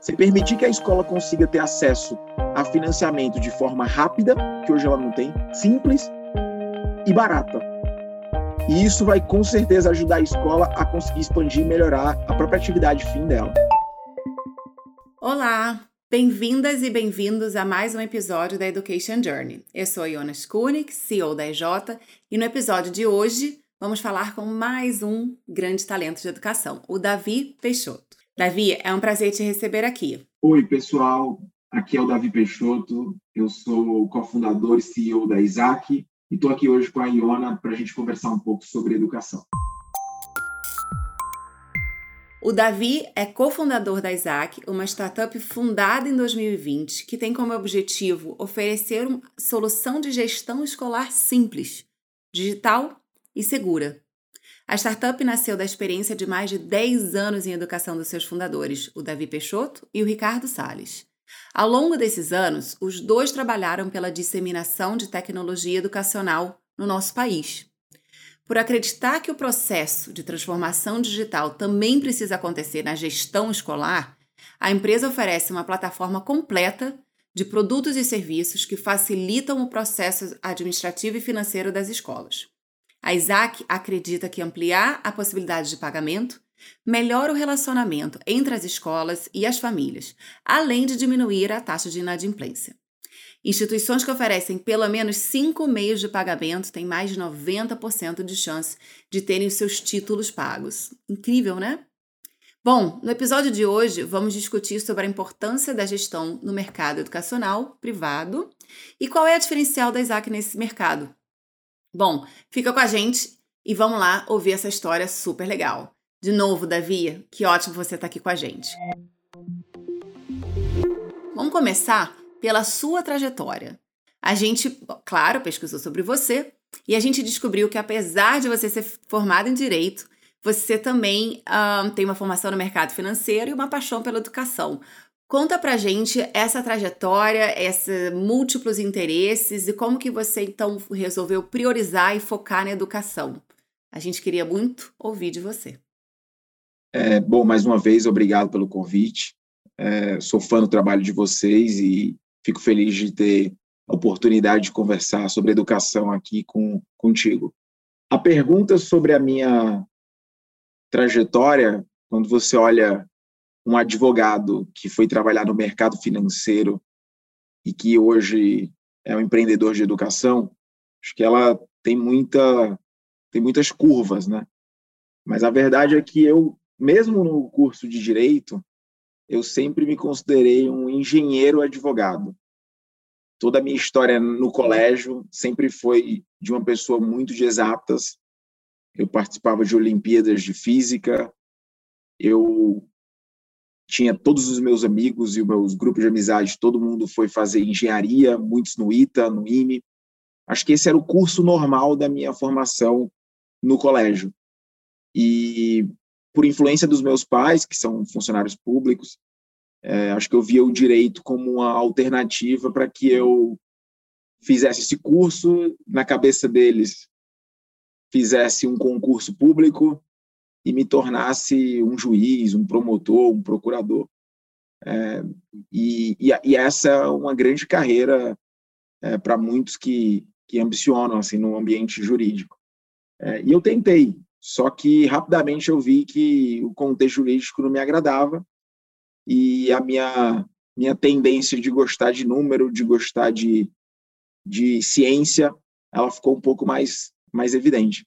Você permitir que a escola consiga ter acesso a financiamento de forma rápida, que hoje ela não tem, simples e barata. E isso vai com certeza ajudar a escola a conseguir expandir e melhorar a própria atividade fim dela. Olá, bem-vindas e bem-vindos a mais um episódio da Education Journey. Eu sou a Jonas Kunik, CEO da EJ, e no episódio de hoje vamos falar com mais um grande talento de educação, o Davi Peixoto. Davi, é um prazer te receber aqui. Oi, pessoal. Aqui é o Davi Peixoto. Eu sou o cofundador e CEO da Isaac e estou aqui hoje com a Iona para a gente conversar um pouco sobre educação. O Davi é cofundador da Isaac, uma startup fundada em 2020 que tem como objetivo oferecer uma solução de gestão escolar simples, digital e segura a startup nasceu da experiência de mais de 10 anos em educação dos seus fundadores, o Davi Peixoto e o Ricardo Salles. Ao longo desses anos, os dois trabalharam pela disseminação de tecnologia educacional no nosso país. Por acreditar que o processo de transformação digital também precisa acontecer na gestão escolar, a empresa oferece uma plataforma completa de produtos e serviços que facilitam o processo administrativo e financeiro das escolas. A Isaac acredita que ampliar a possibilidade de pagamento melhora o relacionamento entre as escolas e as famílias, além de diminuir a taxa de inadimplência. Instituições que oferecem pelo menos cinco meios de pagamento têm mais de 90% de chance de terem seus títulos pagos. Incrível, né? Bom, no episódio de hoje vamos discutir sobre a importância da gestão no mercado educacional privado e qual é a diferencial da Isaac nesse mercado, Bom, fica com a gente e vamos lá ouvir essa história super legal. De novo, Davi, que ótimo você estar tá aqui com a gente. Vamos começar pela sua trajetória. A gente, claro, pesquisou sobre você e a gente descobriu que, apesar de você ser formado em direito, você também uh, tem uma formação no mercado financeiro e uma paixão pela educação. Conta pra gente essa trajetória, esses múltiplos interesses e como que você então resolveu priorizar e focar na educação. A gente queria muito ouvir de você. É, bom, mais uma vez, obrigado pelo convite. É, sou fã do trabalho de vocês e fico feliz de ter a oportunidade de conversar sobre educação aqui com, contigo. A pergunta sobre a minha trajetória, quando você olha um advogado que foi trabalhar no mercado financeiro e que hoje é um empreendedor de educação, acho que ela tem muita tem muitas curvas, né? Mas a verdade é que eu, mesmo no curso de direito, eu sempre me considerei um engenheiro advogado. Toda a minha história no colégio sempre foi de uma pessoa muito de exatas. Eu participava de Olimpíadas de Física, eu tinha todos os meus amigos e os meus grupos de amizade, todo mundo foi fazer engenharia, muitos no ITA, no IME. Acho que esse era o curso normal da minha formação no colégio. E por influência dos meus pais, que são funcionários públicos, é, acho que eu via o direito como uma alternativa para que eu fizesse esse curso, na cabeça deles, fizesse um concurso público e me tornasse um juiz, um promotor, um procurador. É, e, e, essa é uma grande carreira é, para muitos que, que ambicionam assim no ambiente jurídico. É, e eu tentei, só que rapidamente eu vi que o contexto jurídico não me agradava e a minha minha tendência de gostar de número, de gostar de, de ciência, ela ficou um pouco mais mais evidente.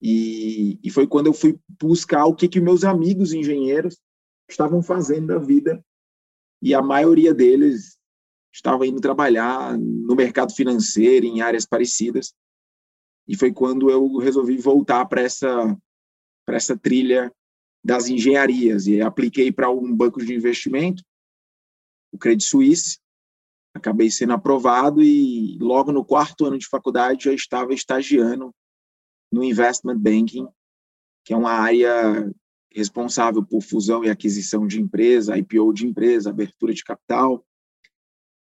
E, e foi quando eu fui buscar o que, que meus amigos engenheiros estavam fazendo da vida. E a maioria deles estava indo trabalhar no mercado financeiro, em áreas parecidas. E foi quando eu resolvi voltar para essa, essa trilha das engenharias. E apliquei para um banco de investimento, o Credit Suisse. Acabei sendo aprovado e logo no quarto ano de faculdade já estava estagiando no investment banking, que é uma área responsável por fusão e aquisição de empresa, IPO de empresa, abertura de capital.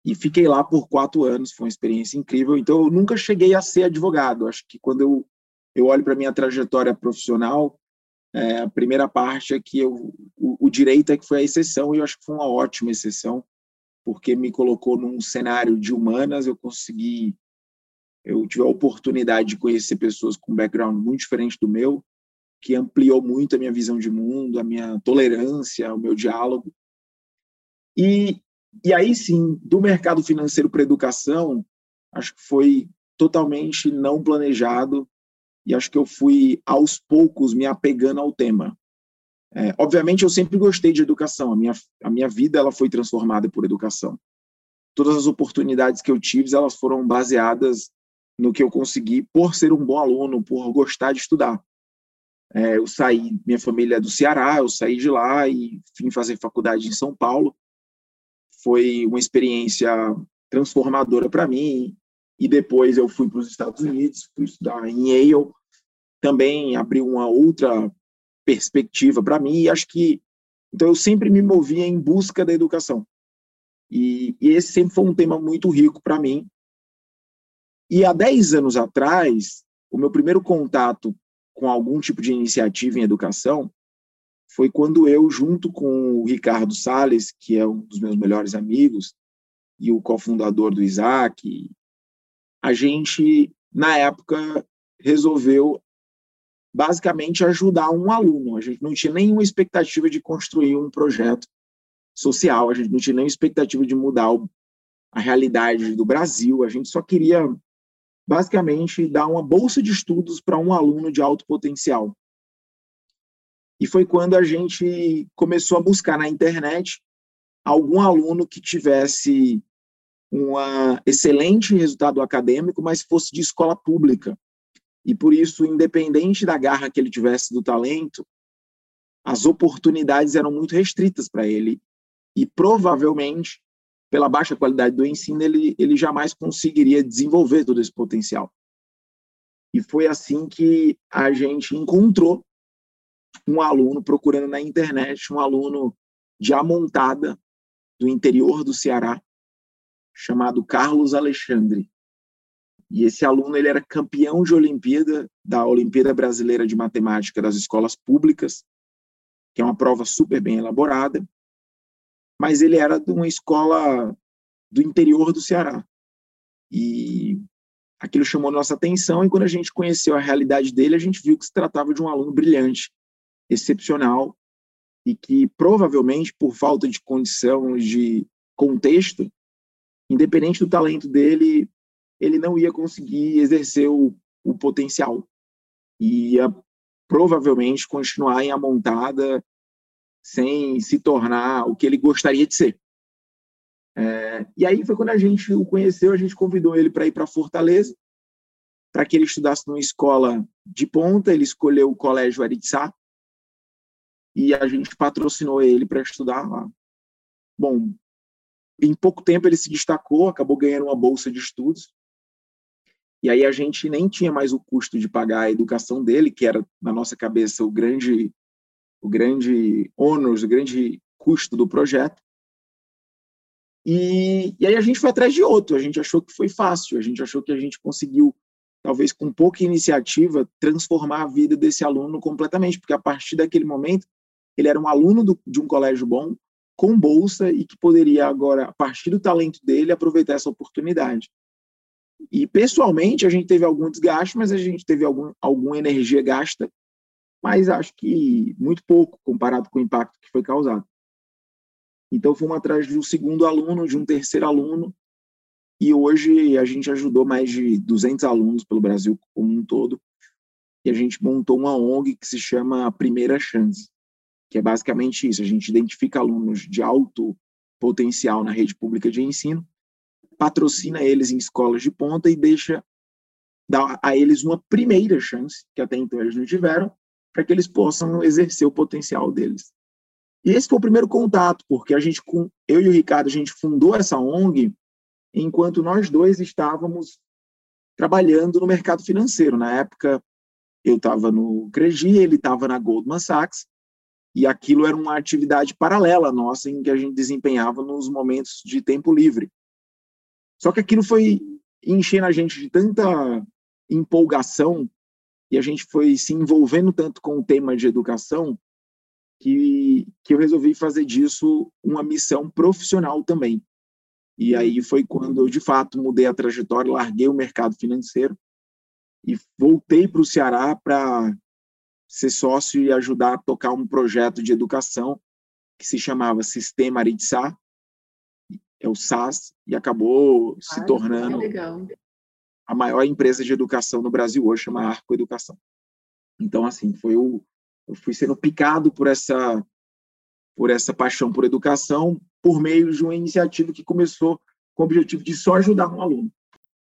E fiquei lá por quatro anos, foi uma experiência incrível. Então, eu nunca cheguei a ser advogado. Acho que quando eu, eu olho para a minha trajetória profissional, É, a primeira parte é que eu, o, o, direito é que foi a exceção, e eu acho que foi uma ótima exceção, porque me colocou num cenário de humanas, eu consegui, eu tive a oportunidade de conhecer pessoas com um background muito diferente do meu, que ampliou muito a minha visão de mundo, a minha tolerância, o meu diálogo. E, e aí sim, do mercado financeiro para educação, acho que foi totalmente não planejado e acho que eu fui aos poucos me apegando ao tema. É, obviamente eu sempre gostei de educação, a minha a minha vida ela foi transformada por educação. Todas as oportunidades que eu tive, elas foram baseadas no que eu consegui por ser um bom aluno, por gostar de estudar. É, eu saí, minha família é do Ceará, eu saí de lá e vim fazer faculdade em São Paulo. Foi uma experiência transformadora para mim e depois eu fui para os Estados Unidos, fui estudar em Yale, também abriu uma outra perspectiva para mim, e acho que então eu sempre me movia em busca da educação. E, e esse sempre foi um tema muito rico para mim. E há 10 anos atrás, o meu primeiro contato com algum tipo de iniciativa em educação foi quando eu, junto com o Ricardo Sales, que é um dos meus melhores amigos, e o cofundador do Isaac, a gente, na época, resolveu basicamente ajudar um aluno. A gente não tinha nenhuma expectativa de construir um projeto social, a gente não tinha nenhuma expectativa de mudar a realidade do Brasil, a gente só queria basicamente dar uma bolsa de estudos para um aluno de alto potencial. E foi quando a gente começou a buscar na internet algum aluno que tivesse um excelente resultado acadêmico, mas fosse de escola pública. E por isso, independente da garra que ele tivesse do talento, as oportunidades eram muito restritas para ele. E provavelmente, pela baixa qualidade do ensino, ele, ele jamais conseguiria desenvolver todo esse potencial. E foi assim que a gente encontrou um aluno procurando na internet, um aluno de Amontada, do interior do Ceará, chamado Carlos Alexandre. E esse aluno ele era campeão de Olimpíada, da Olimpíada Brasileira de Matemática das Escolas Públicas, que é uma prova super bem elaborada, mas ele era de uma escola do interior do Ceará. E aquilo chamou nossa atenção, e quando a gente conheceu a realidade dele, a gente viu que se tratava de um aluno brilhante, excepcional, e que provavelmente, por falta de condição, de contexto, independente do talento dele, ele não ia conseguir exercer o, o potencial. Ia provavelmente continuar em amontada sem se tornar o que ele gostaria de ser. É, e aí foi quando a gente o conheceu, a gente convidou ele para ir para Fortaleza, para que ele estudasse numa escola de ponta. Ele escolheu o Colégio Aritsá e a gente patrocinou ele para estudar lá. Bom, em pouco tempo ele se destacou, acabou ganhando uma bolsa de estudos. E aí a gente nem tinha mais o custo de pagar a educação dele, que era na nossa cabeça o grande o grande ônus, o grande custo do projeto. E, e aí a gente foi atrás de outro, a gente achou que foi fácil, a gente achou que a gente conseguiu, talvez com pouca iniciativa, transformar a vida desse aluno completamente, porque a partir daquele momento ele era um aluno do, de um colégio bom, com bolsa e que poderia agora, a partir do talento dele, aproveitar essa oportunidade. E pessoalmente a gente teve algum desgaste, mas a gente teve algum, alguma energia gasta, mas acho que muito pouco comparado com o impacto que foi causado. Então fomos atrás de um segundo aluno, de um terceiro aluno, e hoje a gente ajudou mais de 200 alunos pelo Brasil como um todo, e a gente montou uma ONG que se chama Primeira Chance que é basicamente isso. A gente identifica alunos de alto potencial na rede pública de ensino, patrocina eles em escolas de ponta e deixa dar a eles uma primeira chance, que até então eles não tiveram, para que eles possam exercer o potencial deles. E esse foi o primeiro contato, porque a gente, com eu e o Ricardo, a gente fundou essa ONG enquanto nós dois estávamos trabalhando no mercado financeiro. Na época, eu estava no Cregi, ele estava na Goldman Sachs, e aquilo era uma atividade paralela nossa em que a gente desempenhava nos momentos de tempo livre. Só que aquilo foi enchendo a gente de tanta empolgação e a gente foi se envolvendo tanto com o tema de educação que, que eu resolvi fazer disso uma missão profissional também. E aí foi quando eu, de fato, mudei a trajetória, larguei o mercado financeiro e voltei para o Ceará para ser sócio e ajudar a tocar um projeto de educação que se chamava Sistema Aritsá, é o SAS, e acabou se tornando a maior empresa de educação no Brasil hoje, chama Arco Educação. Então, assim, foi o, eu fui sendo picado por essa por essa paixão por educação por meio de uma iniciativa que começou com o objetivo de só ajudar um aluno.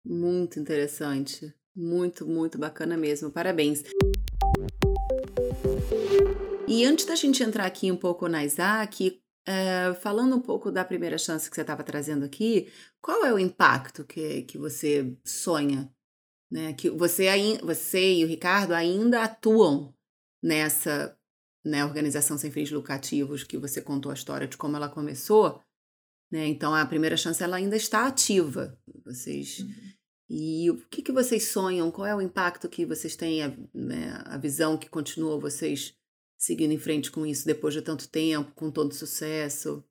Muito interessante. Muito, muito bacana mesmo. Parabéns. E antes da gente entrar aqui um pouco na Isaac, é, falando um pouco da primeira chance que você estava trazendo aqui, qual é o impacto que, que você sonha? Né? Que você, você e o Ricardo ainda atuam nessa né, organização sem fins lucrativos, que você contou a história de como ela começou. Né? Então, a primeira chance ela ainda está ativa. Vocês. Uhum. E o que, que vocês sonham? Qual é o impacto que vocês têm, a, né, a visão que continua vocês seguindo em frente com isso depois de tanto tempo, com todo sucesso?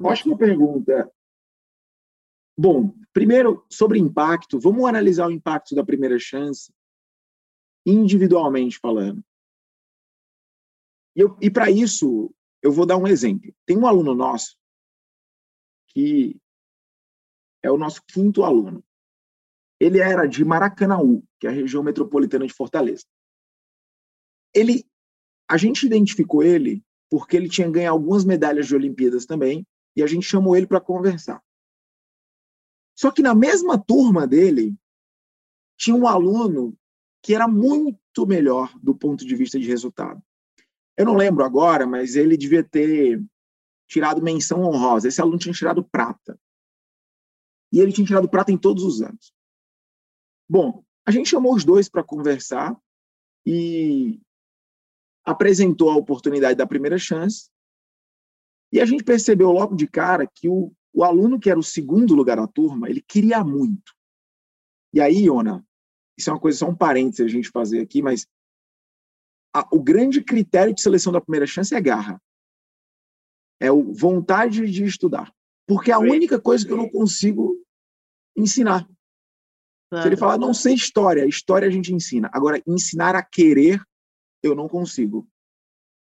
Ótima pergunta. Bom, primeiro, sobre impacto, vamos analisar o impacto da primeira chance individualmente falando. E, e para isso, eu vou dar um exemplo. Tem um aluno nosso que é o nosso quinto aluno. Ele era de Maracanaú, que é a região metropolitana de Fortaleza. Ele a gente identificou ele porque ele tinha ganho algumas medalhas de Olimpíadas também, e a gente chamou ele para conversar. Só que na mesma turma dele, tinha um aluno que era muito melhor do ponto de vista de resultado. Eu não lembro agora, mas ele devia ter tirado menção honrosa. Esse aluno tinha tirado prata. E ele tinha tirado prata em todos os anos. Bom, a gente chamou os dois para conversar e apresentou a oportunidade da primeira chance, e a gente percebeu logo de cara que o, o aluno que era o segundo lugar da turma, ele queria muito. E aí, Iona, isso é uma coisa, só um parênteses a gente fazer aqui, mas a, o grande critério de seleção da primeira chance é garra. É o vontade de estudar. Porque é a única coisa que eu não consigo ensinar. Claro. Se ele falar, não sei história, história a gente ensina. Agora, ensinar a querer eu não consigo.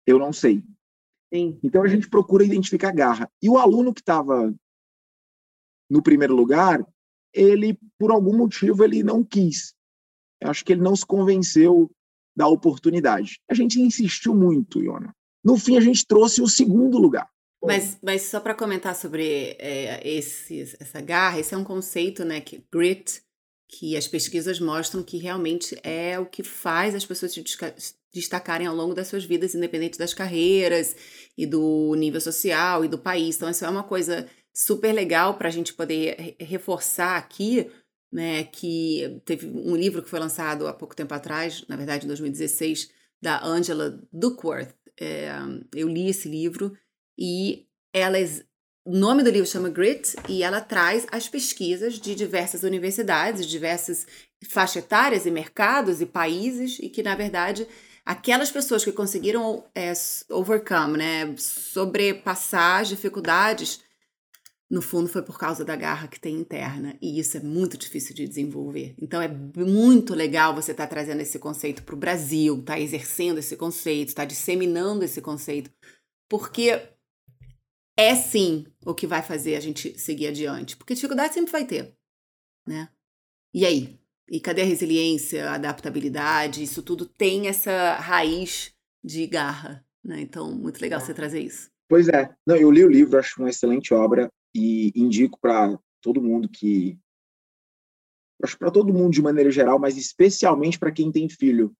Eu não sei. Sim. Então a gente procura identificar garra. E o aluno que estava no primeiro lugar, ele, por algum motivo, ele não quis. Eu acho que ele não se convenceu da oportunidade. A gente insistiu muito, Iona. No fim, a gente trouxe o segundo lugar. Mas, mas só para comentar sobre é, esse, essa garra, esse é um conceito, né, que grit, que as pesquisas mostram que realmente é o que faz as pessoas se destacarem ao longo das suas vidas, independente das carreiras e do nível social e do país. Então, isso é uma coisa super legal para a gente poder reforçar aqui, né? Que teve um livro que foi lançado há pouco tempo atrás, na verdade, em 2016, da Angela Duckworth. É, eu li esse livro e ela o nome do livro chama Grit e ela traz as pesquisas de diversas universidades, diversas faixas etárias e mercados e países e que, na verdade, aquelas pessoas que conseguiram é, overcome, né, sobrepassar as dificuldades, no fundo foi por causa da garra que tem interna. E isso é muito difícil de desenvolver. Então é muito legal você estar tá trazendo esse conceito para o Brasil, estar tá exercendo esse conceito, estar tá disseminando esse conceito, porque é sim o que vai fazer a gente seguir adiante. Porque dificuldade sempre vai ter, né? E aí? E cadê a resiliência, a adaptabilidade? Isso tudo tem essa raiz de garra, né? Então, muito legal você trazer isso. Pois é. Não, eu li o livro, acho uma excelente obra e indico para todo mundo que acho para todo mundo de maneira geral, mas especialmente para quem tem filho.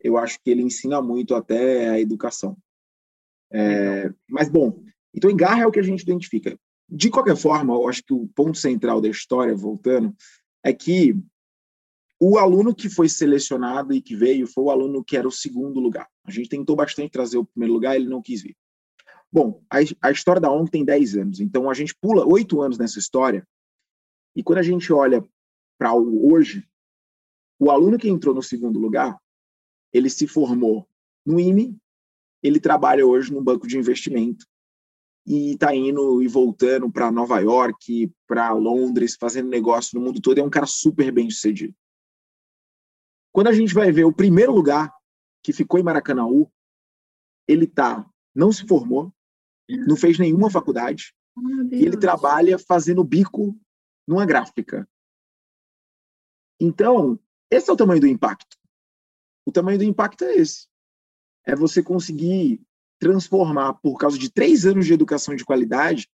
Eu acho que ele ensina muito até a educação. É, mas bom, então garra é o que a gente identifica. De qualquer forma, eu acho que o ponto central da história, voltando, é que o aluno que foi selecionado e que veio foi o aluno que era o segundo lugar. A gente tentou bastante trazer o primeiro lugar, ele não quis vir. Bom, a, a história da ONG tem 10 anos, então a gente pula 8 anos nessa história, e quando a gente olha para hoje, o aluno que entrou no segundo lugar, ele se formou no IME, ele trabalha hoje num banco de investimento e está indo e voltando para Nova York, para Londres, fazendo negócio no mundo todo. É um cara super bem sucedido. Quando a gente vai ver o primeiro lugar que ficou em Maracanãú, ele tá, não se formou, não fez nenhuma faculdade, e ele trabalha fazendo bico numa gráfica. Então, esse é o tamanho do impacto. O tamanho do impacto é esse. É você conseguir transformar, por causa de três anos de educação de qualidade,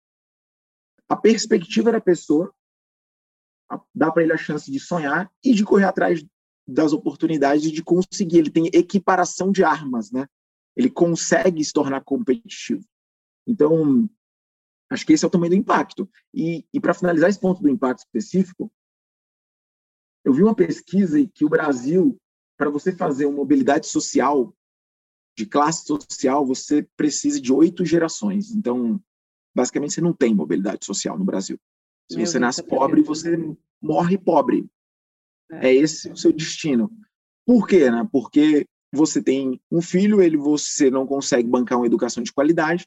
a perspectiva da pessoa, dá para ele a chance de sonhar e de correr atrás das oportunidades de conseguir. Ele tem equiparação de armas, né? Ele consegue se tornar competitivo. Então, acho que esse é o tamanho do impacto. E, e para finalizar esse ponto do impacto específico, eu vi uma pesquisa que o Brasil, para você fazer uma mobilidade social, de classe social, você precisa de oito gerações. Então, basicamente, você não tem mobilidade social no Brasil. Se Meu você nasce pobre, você morre pobre. É. esse o seu destino. Por quê? Né? Porque você tem um filho, ele você não consegue bancar uma educação de qualidade,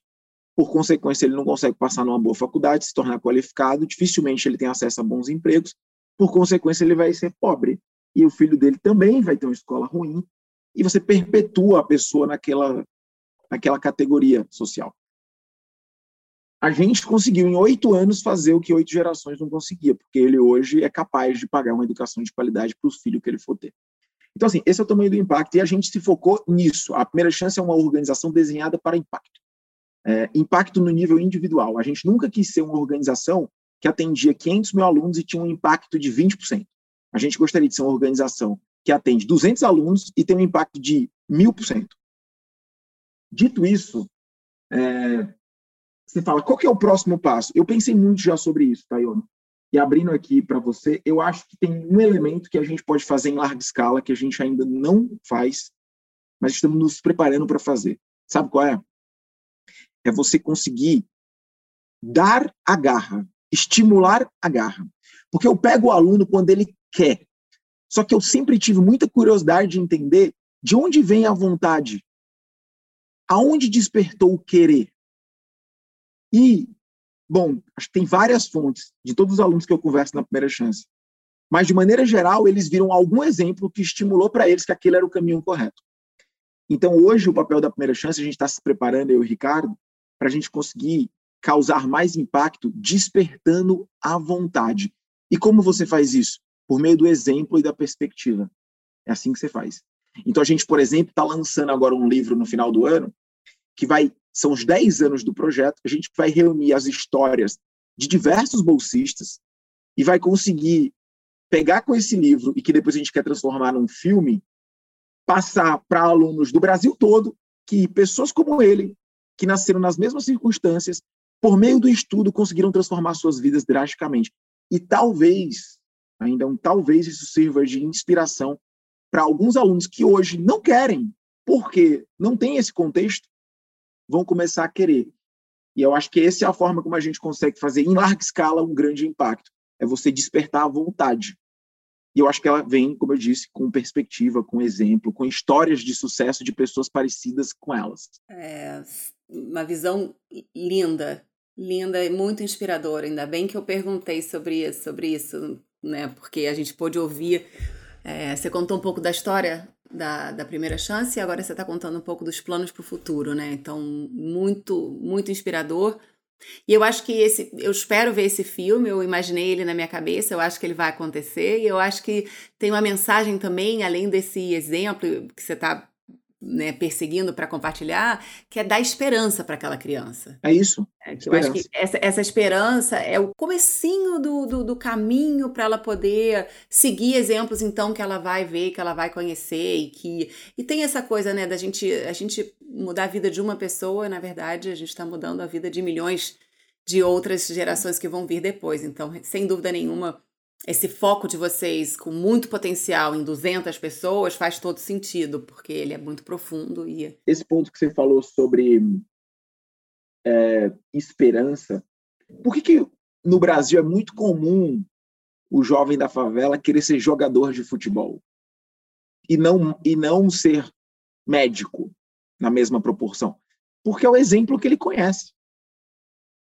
por consequência, ele não consegue passar numa boa faculdade, se tornar qualificado, dificilmente ele tem acesso a bons empregos, por consequência, ele vai ser pobre. E o filho dele também vai ter uma escola ruim, e você perpetua a pessoa naquela, naquela categoria social. A gente conseguiu, em oito anos, fazer o que oito gerações não conseguia, porque ele hoje é capaz de pagar uma educação de qualidade para os filhos que ele for ter. Então, assim, esse é o tamanho do impacto, e a gente se focou nisso. A primeira chance é uma organização desenhada para impacto. É, impacto no nível individual. A gente nunca quis ser uma organização que atendia 500 mil alunos e tinha um impacto de 20%. A gente gostaria de ser uma organização que atende 200 alunos e tem um impacto de 1000%. Dito isso, é, você fala, qual que é o próximo passo? Eu pensei muito já sobre isso, Tayona. E abrindo aqui para você, eu acho que tem um elemento que a gente pode fazer em larga escala, que a gente ainda não faz, mas estamos nos preparando para fazer. Sabe qual é? É você conseguir dar a garra, estimular a garra. Porque eu pego o aluno quando ele quer. Só que eu sempre tive muita curiosidade de entender de onde vem a vontade, aonde despertou o querer. E, bom, acho que tem várias fontes de todos os alunos que eu converso na primeira chance. Mas, de maneira geral, eles viram algum exemplo que estimulou para eles que aquele era o caminho correto. Então, hoje, o papel da primeira chance, a gente está se preparando, eu e o Ricardo, para a gente conseguir causar mais impacto, despertando a vontade. E como você faz isso? Por meio do exemplo e da perspectiva. É assim que você faz. Então, a gente, por exemplo, está lançando agora um livro no final do ano que vai são os 10 anos do projeto, a gente vai reunir as histórias de diversos bolsistas e vai conseguir pegar com esse livro e que depois a gente quer transformar num filme, passar para alunos do Brasil todo que pessoas como ele, que nasceram nas mesmas circunstâncias, por meio do estudo conseguiram transformar suas vidas drasticamente. E talvez, ainda um talvez isso sirva de inspiração para alguns alunos que hoje não querem, porque não tem esse contexto, vão começar a querer. E eu acho que essa é a forma como a gente consegue fazer em larga escala um grande impacto. É você despertar a vontade. E eu acho que ela vem, como eu disse, com perspectiva, com exemplo, com histórias de sucesso de pessoas parecidas com elas. É uma visão linda, linda e muito inspiradora. Ainda bem que eu perguntei sobre isso, sobre isso, né? Porque a gente pôde ouvir. É, você contou um pouco da história da, da primeira chance e agora você está contando um pouco dos planos para o futuro, né? Então, muito, muito inspirador. E eu acho que esse, eu espero ver esse filme, eu imaginei ele na minha cabeça, eu acho que ele vai acontecer, e eu acho que tem uma mensagem também, além desse exemplo que você está né, perseguindo para compartilhar, que é dar esperança para aquela criança. É isso. É, eu acho que essa, essa esperança é o comecinho do, do, do caminho para ela poder seguir exemplos, então, que ela vai ver, que ela vai conhecer e que... E tem essa coisa, né, da gente, a gente mudar a vida de uma pessoa, na verdade, a gente está mudando a vida de milhões de outras gerações que vão vir depois. Então, sem dúvida nenhuma, esse foco de vocês com muito potencial em 200 pessoas faz todo sentido, porque ele é muito profundo. e Esse ponto que você falou sobre é, esperança, por que, que no Brasil é muito comum o jovem da favela querer ser jogador de futebol? E não, e não ser médico na mesma proporção? Porque é o exemplo que ele conhece.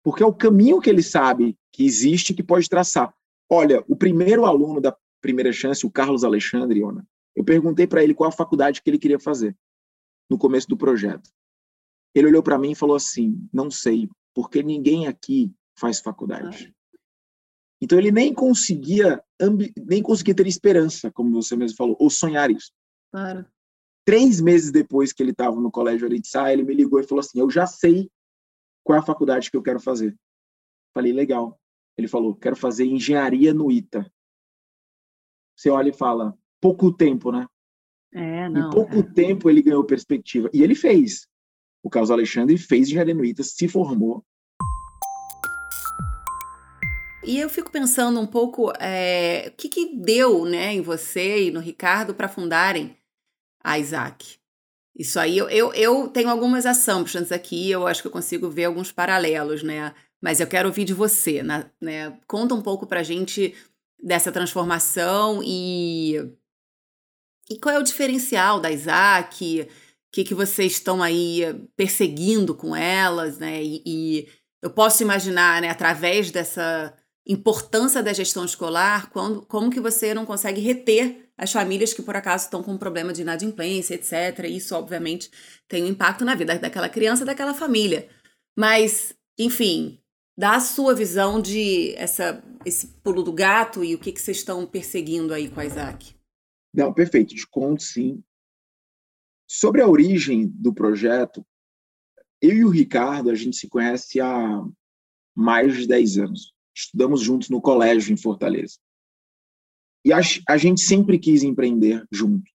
Porque é o caminho que ele sabe que existe que pode traçar. Olha, o primeiro aluno da primeira chance, o Carlos Alexandre, Iona, eu perguntei para ele qual a faculdade que ele queria fazer no começo do projeto. Ele olhou para mim e falou assim: "Não sei, porque ninguém aqui faz faculdade". Então ele nem conseguia nem conseguia ter esperança, como você mesmo falou, ou sonhar isso. Claro. Três meses depois que ele estava no colégio Aritsá, ele me ligou e falou assim: "Eu já sei qual é a faculdade que eu quero fazer". Falei: "Legal". Ele falou: "Quero fazer engenharia no ITA". Você olha e fala: "Pouco tempo, né?" É, não. Em pouco é. tempo ele ganhou perspectiva e ele fez. O Carlos Alexandre fez engenharia no ITA, se formou e eu fico pensando um pouco é, o que, que deu né, em você e no Ricardo para fundarem a Isaac. Isso aí, eu, eu, eu tenho algumas assumptions aqui, eu acho que eu consigo ver alguns paralelos, né? Mas eu quero ouvir de você, né? né? Conta um pouco pra gente dessa transformação e, e qual é o diferencial da Isaac, o que, que vocês estão aí perseguindo com elas, né? E, e eu posso imaginar, né, através dessa importância da gestão escolar, quando, como que você não consegue reter as famílias que por acaso estão com problema de inadimplência, etc. Isso, obviamente, tem um impacto na vida daquela criança, daquela família. Mas, enfim, dá a sua visão de essa, esse pulo do gato e o que, que vocês estão perseguindo aí com a Isaac. Não, perfeito, te conto sim. Sobre a origem do projeto, eu e o Ricardo, a gente se conhece há mais de 10 anos estudamos juntos no colégio em Fortaleza. E a, a gente sempre quis empreender junto.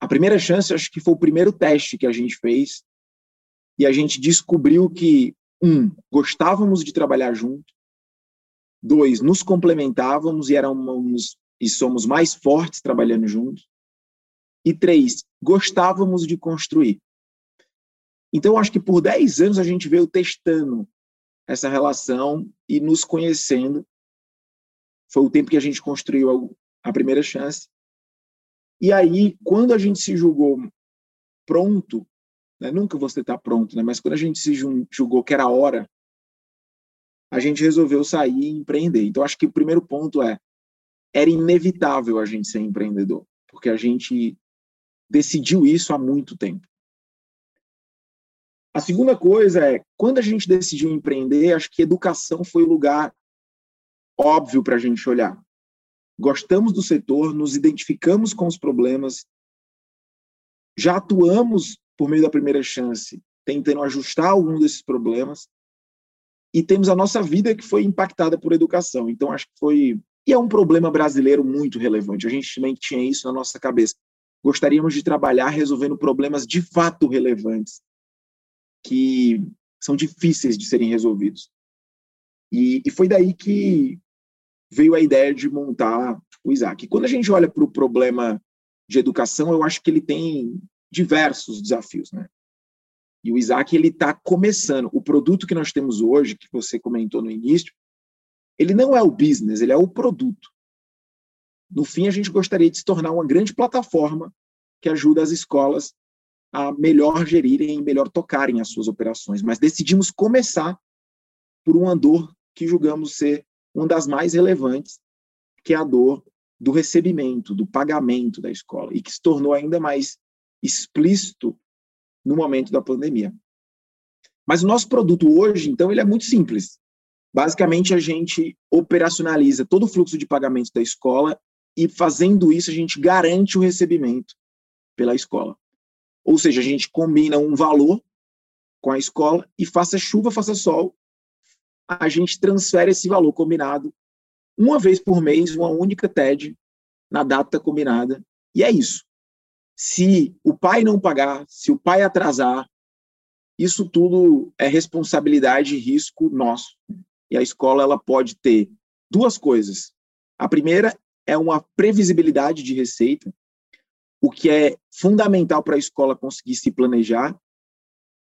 A primeira chance, acho que foi o primeiro teste que a gente fez, e a gente descobriu que, um, gostávamos de trabalhar junto, dois, nos complementávamos e éramos e somos mais fortes trabalhando juntos, e três, gostávamos de construir. Então, acho que por 10 anos a gente veio testando essa relação e nos conhecendo. Foi o tempo que a gente construiu a, primeira chance. E aí, quando a gente se julgou pronto, né, nunca você está pronto, né, mas quando a gente se julgou que era a hora, a gente resolveu sair e empreender. Então, acho que o primeiro ponto é: era inevitável a gente ser empreendedor, porque a gente decidiu isso há muito tempo. A segunda coisa é, quando a gente decidiu empreender, acho que educação foi o lugar óbvio para a gente olhar. Gostamos do setor, nos identificamos com os problemas, já atuamos por meio da primeira chance, tentando ajustar algum desses problemas, e temos a nossa vida que foi impactada por educação. Então, acho que foi. E é um problema brasileiro muito relevante. A gente também tinha isso na nossa cabeça. Gostaríamos de trabalhar resolvendo problemas de fato relevantes que são difíceis de serem resolvidos. E, e foi daí que veio a ideia de montar o Isaac. Quando a gente olha para o problema de educação, eu acho que ele tem diversos desafios, né? E o Isaac ele está começando. O produto que nós temos hoje, que você comentou no início, ele não é o business, ele é o produto. No fim, a gente gostaria de se tornar uma grande plataforma que ajuda as escolas a melhor gerirem e melhor tocarem as suas operações. Mas decidimos começar por uma dor que julgamos ser uma das mais relevantes, que é a dor do recebimento, do pagamento da escola, e que se tornou ainda mais explícito no momento da pandemia. Mas o nosso produto hoje, então, ele é muito simples. Basicamente, a gente operacionaliza todo o fluxo de pagamentos da escola e, fazendo isso, a gente garante o recebimento pela escola. Ou seja, a gente combina um valor com a escola e faça chuva, faça sol, a gente transfere esse valor combinado uma vez por mês, uma única TED, na data combinada, e é isso. Se o pai não pagar, se o pai atrasar, isso tudo é responsabilidade e risco nosso. E a escola ela pode ter duas coisas. A primeira é uma previsibilidade de receita, o que é fundamental para a escola conseguir se planejar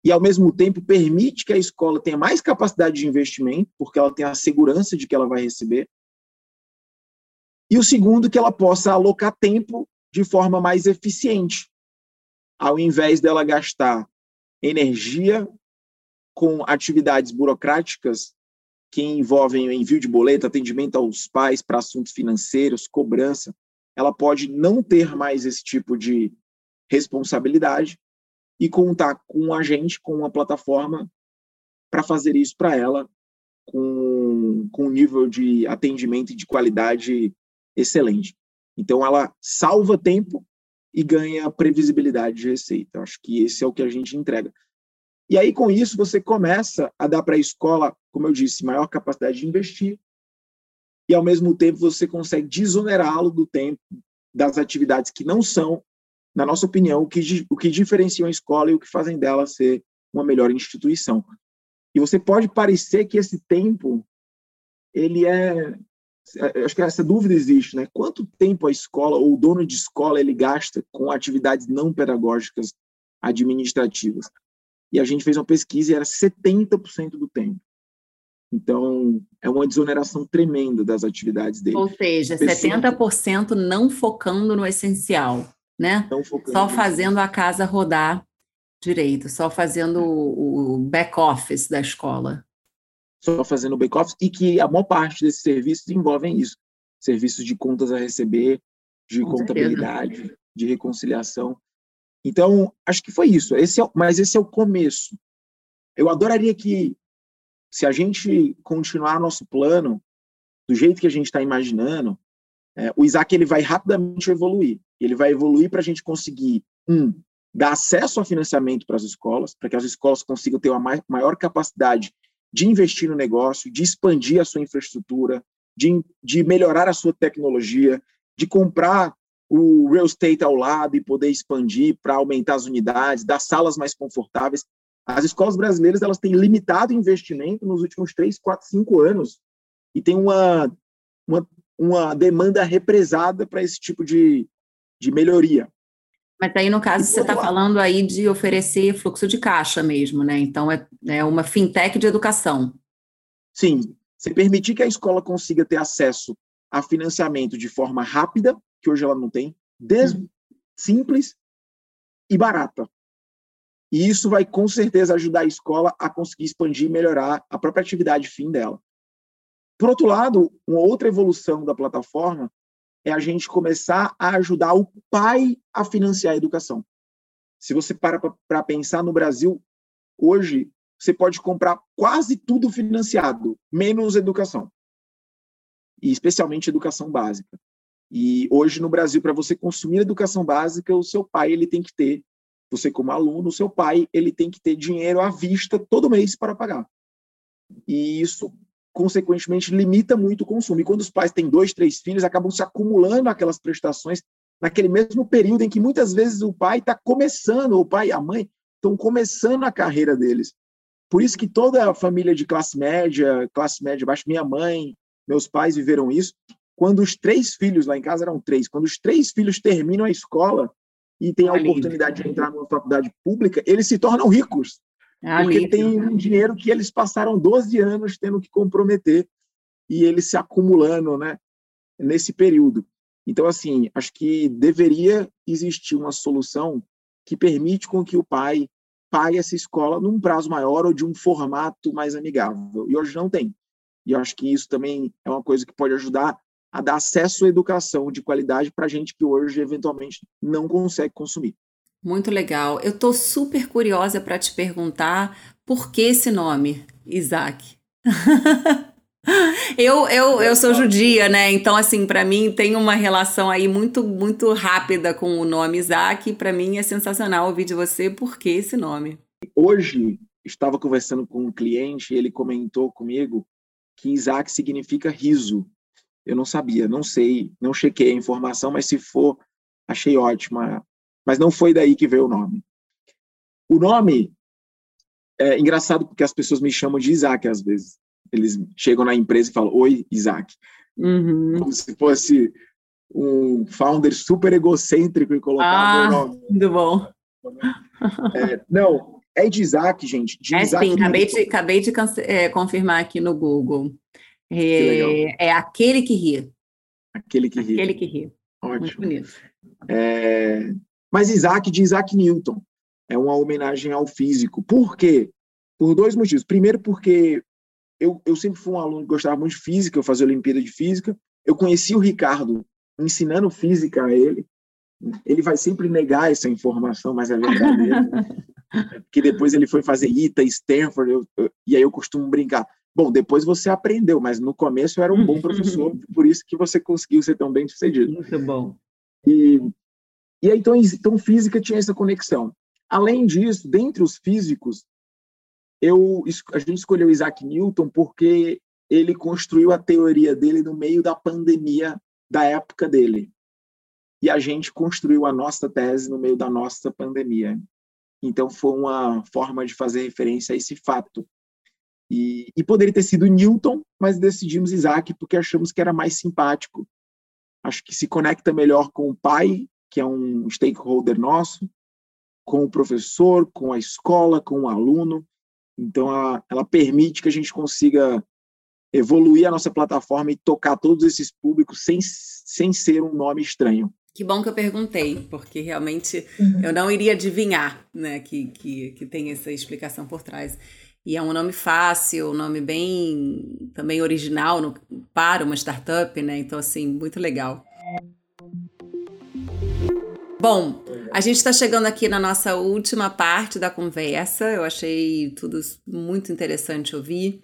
e, ao mesmo tempo, permite que a escola tenha mais capacidade de investimento, porque ela tem a segurança de que ela vai receber. E o segundo, que ela possa alocar tempo de forma mais eficiente, ao invés dela gastar energia com atividades burocráticas que envolvem envio de boleto, atendimento aos pais para assuntos financeiros, cobrança, ela pode não ter mais esse tipo de responsabilidade e contar com um agente, com uma plataforma para fazer isso para ela com, com um nível de atendimento e de qualidade excelente. Então, ela salva tempo e ganha previsibilidade de receita. Acho que esse é o que a gente entrega. E aí, com isso, você começa a dar para a escola, como eu disse, maior capacidade de investir, e ao mesmo tempo você consegue desonerá-lo do tempo das atividades que não são, na nossa opinião, o que, o que diferenciam a escola e o que fazem dela ser uma melhor instituição. E você pode parecer que esse tempo, ele é, é acho que essa dúvida existe, né? Quanto tempo a escola ou o dono de escola ele gasta com atividades não pedagógicas administrativas? E a gente fez uma pesquisa e era 70% do tempo. Então, é uma desoneração tremenda das atividades dele. Ou seja, 70% não focando no essencial, né? Só fazendo a casa rodar direito, só fazendo o back-office da escola. Só fazendo back-office e que a maior parte desses serviços envolvem isso. Serviços de contas a receber, de Com contabilidade, certeza. de reconciliação. Então, acho que foi isso. Esse é, mas esse é o começo. Eu adoraria que se a gente continuar nosso plano do jeito que a gente está imaginando, é, o Isaac ele vai rapidamente evoluir. Ele vai evoluir para a gente conseguir, um, dar acesso a financiamento para as escolas, para que as escolas consigam ter uma maior capacidade de investir no negócio, de expandir a sua infraestrutura, de, de melhorar a sua tecnologia, de comprar o real estate ao lado e poder expandir para aumentar as unidades, dar salas mais confortáveis. As escolas brasileiras elas têm limitado investimento nos últimos 3, 4, 5 anos e tem uma, uma, uma demanda represada para esse tipo de, de melhoria. Mas aí, no caso, você está falando aí de oferecer fluxo de caixa mesmo, né? Então, é, é uma fintech de educação. Sim. Você permitir que a escola consiga ter acesso a financiamento de forma rápida, que hoje ela não tem, des... Uhum. simples e barata. E isso vai com certeza ajudar a escola a conseguir expandir e melhorar a própria atividade fim dela. Por outro lado, uma outra evolução da plataforma é a gente começar a ajudar o pai a financiar a educação. Se você para para pensar no Brasil, hoje você pode comprar quase tudo financiado, menos educação. E especialmente educação básica. E hoje no Brasil, para você consumir educação básica, o seu pai ele tem que ter você, como aluno, o seu pai, ele tem que ter dinheiro à vista todo mês para pagar. E isso, consequentemente, limita muito o consumo. E quando os pais têm dois, três filhos, acabam se acumulando aquelas prestações naquele mesmo período em que muitas vezes o pai está começando, o pai e a mãe estão começando a carreira deles. Por isso que toda a família de classe média, classe média baixa, minha mãe, meus pais viveram isso. Quando os três filhos, lá em casa eram três, quando os três filhos terminam a escola, e têm a oportunidade de entrar numa faculdade pública, eles se tornam ricos. É porque tem um dinheiro que eles passaram 12 anos tendo que comprometer e eles se acumulando né, nesse período. Então, assim, acho que deveria existir uma solução que permite com que o pai pague essa escola num prazo maior ou de um formato mais amigável. E hoje não tem. E acho que isso também é uma coisa que pode ajudar a dar acesso à educação de qualidade para gente que hoje eventualmente não consegue consumir. Muito legal. Eu estou super curiosa para te perguntar por que esse nome, Isaac. eu, eu, eu sou judia, né? Então, assim, para mim tem uma relação aí muito, muito rápida com o nome Isaac. Para mim é sensacional ouvir de você por que esse nome. Hoje, estava conversando com um cliente e ele comentou comigo que Isaac significa riso. Eu não sabia, não sei, não chequei a informação, mas se for, achei ótima. Mas não foi daí que veio o nome. O nome é engraçado porque as pessoas me chamam de Isaac às vezes. Eles chegam na empresa e falam: Oi, Isaac. Uhum. Como se fosse um founder super egocêntrico e colocar ah, nome. Muito bom. É, não, é de Isaac, gente. De é Isaac sim, acabei de, acabei de é, confirmar aqui no Google. É, é, aquele que ri. Aquele que ri. Aquele que ri. Ótimo. É, Mas Isaac de Isaac Newton é uma homenagem ao físico. Por quê? Por dois motivos. Primeiro, porque eu, eu sempre fui um aluno que gostava muito de física, eu fazia Olimpíada de Física. Eu conheci o Ricardo ensinando física a ele. Ele vai sempre negar essa informação, mas é verdadeira. que depois ele foi fazer ITA, Stanford, eu, eu, e aí eu costumo brincar. Bom, depois você aprendeu, mas no começo eu era um bom professor, por isso que você conseguiu ser tão bem sucedido. Muito bom. E, e aí, então, então, física tinha essa conexão. Além disso, dentre os físicos, eu, a gente escolheu Isaac Newton porque ele construiu a teoria dele no meio da pandemia da época dele. E a gente construiu a nossa tese no meio da nossa pandemia. Então, foi uma forma de fazer referência a esse fato. E, e poderia ter sido Newton, mas decidimos Isaac porque achamos que era mais simpático. Acho que se conecta melhor com o pai, que é um stakeholder nosso, com o professor, com a escola, com o aluno. Então, ela, ela permite que a gente consiga evoluir a nossa plataforma e tocar todos esses públicos sem, sem ser um nome estranho. Que bom que eu perguntei, porque realmente uhum. eu não iria adivinhar né, que, que, que tem essa explicação por trás. E é um nome fácil, um nome bem também original no, para uma startup, né? Então, assim, muito legal. Bom, a gente está chegando aqui na nossa última parte da conversa. Eu achei tudo muito interessante ouvir.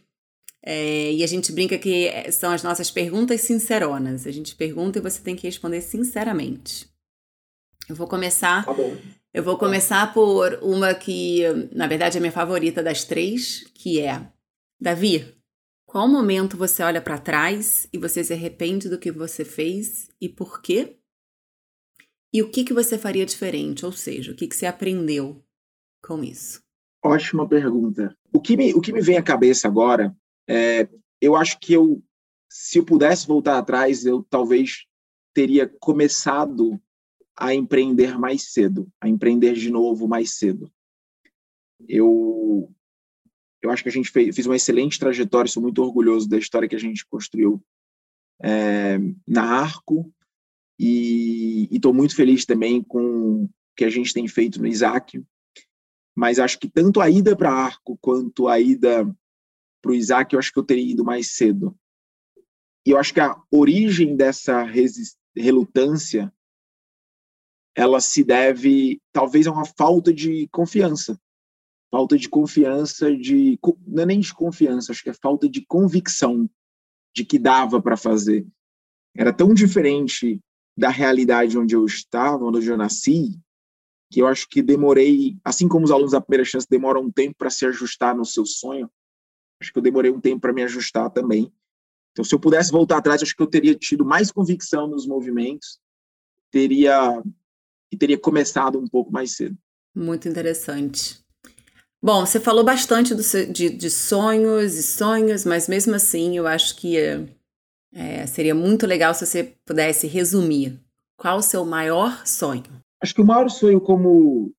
É, e a gente brinca que é, são as nossas perguntas sinceronas. A gente pergunta e você tem que responder sinceramente. Eu vou começar. Tá. Eu vou começar por uma que, na verdade, é a minha favorita das três, que é: Davi, qual momento você olha para trás e você se arrepende do que você fez e por quê? E o que, que você faria diferente? Ou seja, o que, que você aprendeu com isso? Ótima pergunta. O que me, o que me vem à cabeça agora é, eu acho que eu, se eu pudesse voltar atrás, eu talvez teria começado a empreender mais cedo, a empreender de novo mais cedo. Eu eu acho que a gente fez, fez uma excelente trajetória, sou muito orgulhoso da história que a gente construiu é, na Arco e estou muito feliz também com o que a gente tem feito no Isaac. Mas acho que tanto a ida para Arco quanto a ida para o Isaac, eu acho que eu teria ido mais cedo. E eu acho que a origem dessa relutância ela se deve talvez a uma falta de confiança. Falta de confiança, de não é nem de confiança, acho que é falta de convicção de que dava para fazer. Era tão diferente da realidade onde eu estava, onde eu nasci, que eu acho que demorei, assim como os alunos da primeira chance demoram um tempo para se ajustar no seu sonho, acho que eu demorei um tempo para me ajustar também. Então, se eu pudesse voltar atrás, acho que eu teria tido mais convicção nos movimentos, teria e teria começado um pouco mais cedo. Muito interessante. Bom, você falou bastante do, de, de, sonhos e sonhos, mas mesmo assim eu acho que é, seria muito legal se você pudesse resumir. Qual o seu maior sonho? Acho que o maior sonho como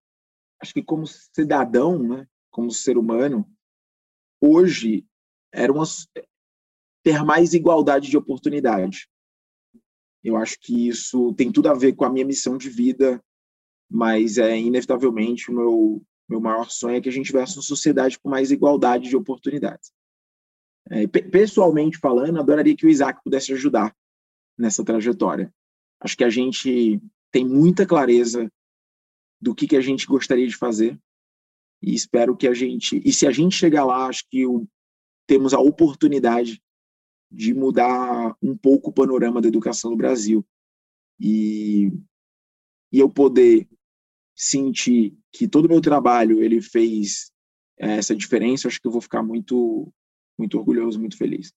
acho que como cidadão, né, como ser humano, hoje era uma, ter mais igualdade de oportunidade. Eu acho que isso tem tudo a ver com a minha missão de vida, mas é inevitavelmente o meu meu maior sonho é que a gente tivesse uma sociedade com mais igualdade de oportunidades. É, pessoalmente falando, adoraria que o Isaac pudesse ajudar nessa trajetória. Acho que a gente tem muita clareza do que, que a gente gostaria de fazer e espero que a gente e se a gente chegar lá, acho que o, temos a oportunidade de mudar um pouco o panorama da educação no Brasil. E, e eu poder sentir que todo o meu trabalho ele fez é, essa diferença, acho que eu vou ficar muito muito orgulhoso, muito feliz.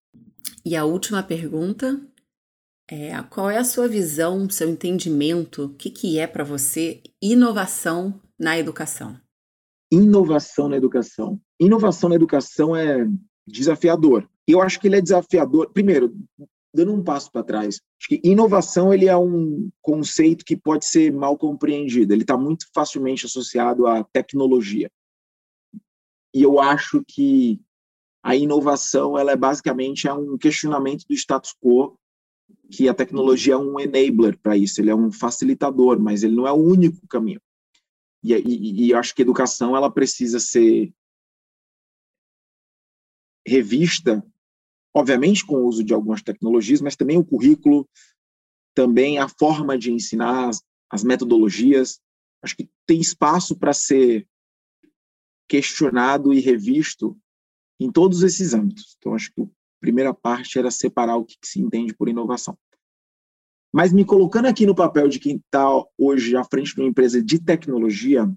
E a última pergunta é qual é a sua visão, seu entendimento, o que, que é para você inovação na educação? Inovação na educação. Inovação na educação é desafiador. Eu acho que ele é desafiador. Primeiro, dando um passo para trás, acho que inovação ele é um conceito que pode ser mal compreendido. Ele está muito facilmente associado à tecnologia. E eu acho que a inovação ela é basicamente é um questionamento do status quo, que a tecnologia é um enabler para isso. Ele é um facilitador, mas ele não é o único caminho. E, e, e eu acho que a educação ela precisa ser revista, obviamente com o uso de algumas tecnologias, mas também o currículo, também a forma de ensinar, as, as metodologias. Acho que tem espaço para ser questionado e revisto em todos esses âmbitos. Então, acho que a primeira parte era separar o que, se entende por inovação. Mas me colocando aqui no papel de quem está hoje à frente de uma empresa de tecnologia,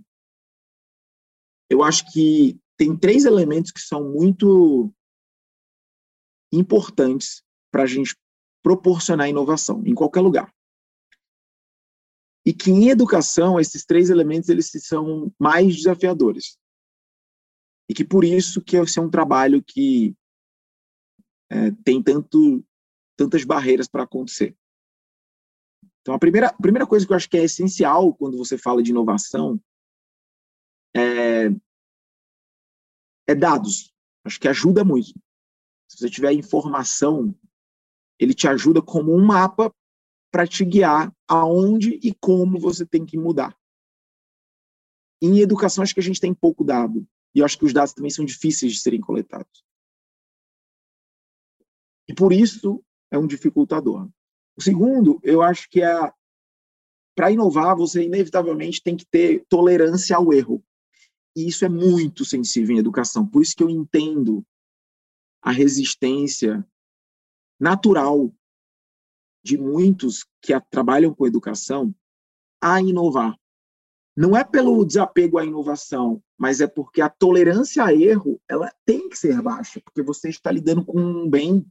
eu acho que tem três elementos que são muito importantes para a gente proporcionar inovação em qualquer lugar. E que em educação esses três elementos eles são mais desafiadores. E que por isso que esse é um trabalho que é, tem tanto tantas barreiras para acontecer. Então, a primeira, primeira coisa que eu acho que é essencial quando você fala de inovação é, é dados. Acho que ajuda muito. Se você tiver informação, ele te ajuda como um mapa para te guiar aonde e como você tem que mudar. Em educação, acho que a gente tem pouco dado. E acho que os dados também são difíceis de serem coletados. E por isso é um dificultador. O segundo, eu acho que é para inovar, você inevitavelmente tem que ter tolerância ao erro. E isso é muito sensível em educação. Por isso que eu entendo a resistência natural de muitos que trabalham com educação a inovar. Não é pelo desapego à inovação, mas é porque a tolerância a erro ela tem que ser baixa, porque você está lidando com um bem,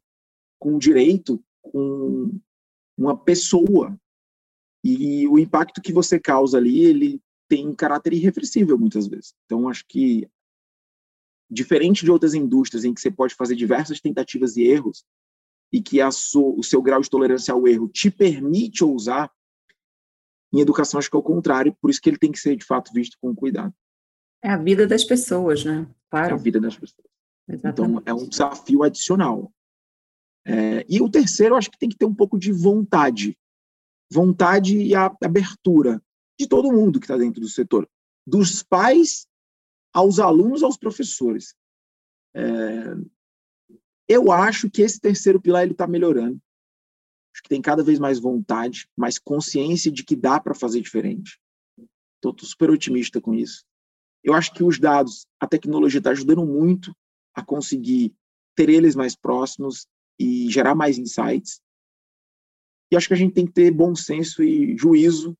com um direito, com uma pessoa. E o impacto que você causa ali, ele tem caráter irreversível muitas vezes. Então, acho que, diferente de outras indústrias em que você pode fazer diversas tentativas e erros, e que o seu grau de tolerância ao erro te permite ousar, em educação acho que é o contrário, por isso que ele tem que ser, de fato, visto com cuidado. É a vida das pessoas, né? Claro. É a vida das pessoas. Exatamente. Então, é um desafio adicional. É, e o terceiro, acho que tem que ter um pouco de vontade. Vontade e a abertura de todo mundo que está dentro do setor. Dos pais aos alunos, aos professores. É, eu acho que esse terceiro pilar ele está melhorando. Acho que tem cada vez mais vontade, mais consciência de que dá para fazer diferente. Estou super otimista com isso. Eu acho que os dados, a tecnologia está ajudando muito a conseguir ter eles mais próximos e gerar mais insights. E acho que a gente tem que ter bom senso e juízo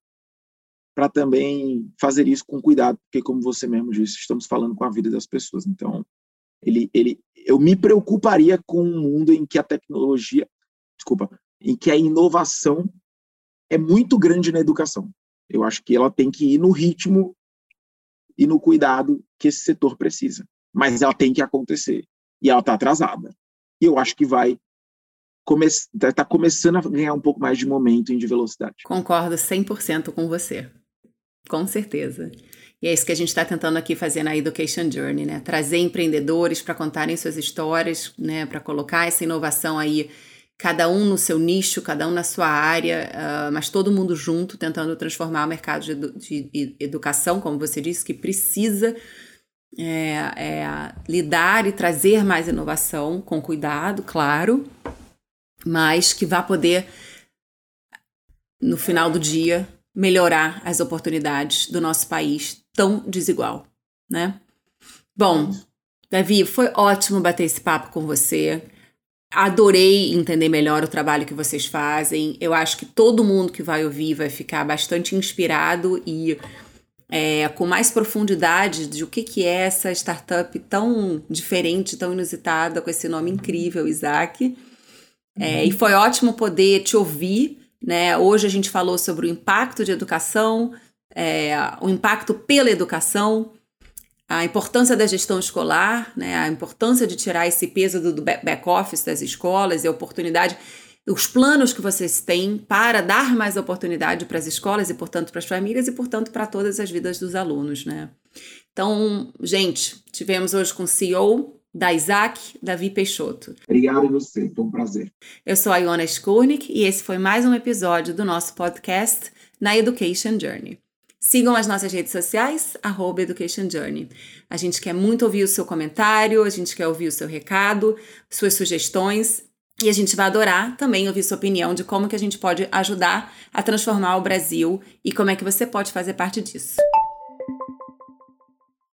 para também fazer isso com cuidado, porque como você mesmo disse, estamos falando com a vida das pessoas. Então, ele, ele, eu me preocuparia com um mundo em que a tecnologia, desculpa, em que a inovação é muito grande na educação. Eu acho que ela tem que ir no ritmo e no cuidado que esse setor precisa. Mas ela tem que acontecer. E ela está atrasada. E eu acho que vai está tá começando a ganhar um pouco mais de momento e de velocidade. Concordo 100% com você. Com certeza. E é isso que a gente está tentando aqui fazer na Education Journey, né? Trazer empreendedores para contarem suas histórias, né? Para colocar essa inovação aí, cada um no seu nicho, cada um na sua área, uh, mas todo mundo junto, tentando transformar o mercado de, edu de educação, como você disse, que precisa é, é, lidar e trazer mais inovação com cuidado, claro, mas que vá poder, no final do dia, melhorar as oportunidades do nosso país tão desigual, né? Bom, Davi, foi ótimo bater esse papo com você. Adorei entender melhor o trabalho que vocês fazem. Eu acho que todo mundo que vai ouvir vai ficar bastante inspirado e é, com mais profundidade de o que, que é essa startup tão diferente, tão inusitada, com esse nome incrível, Isaac. É, e foi ótimo poder te ouvir. Né? Hoje a gente falou sobre o impacto de educação, é, o impacto pela educação, a importância da gestão escolar, né? a importância de tirar esse peso do, do back-office das escolas e a oportunidade, os planos que vocês têm para dar mais oportunidade para as escolas e, portanto, para as famílias e, portanto, para todas as vidas dos alunos. Né? Então, gente, tivemos hoje com o CEO da Isaac Davi Peixoto. Obrigado a você, foi um prazer. Eu sou a Iona Skurnik e esse foi mais um episódio do nosso podcast na Education Journey. Sigam as nossas redes sociais, arroba Education Journey. A gente quer muito ouvir o seu comentário, a gente quer ouvir o seu recado, suas sugestões. E a gente vai adorar também ouvir sua opinião de como que a gente pode ajudar a transformar o Brasil e como é que você pode fazer parte disso.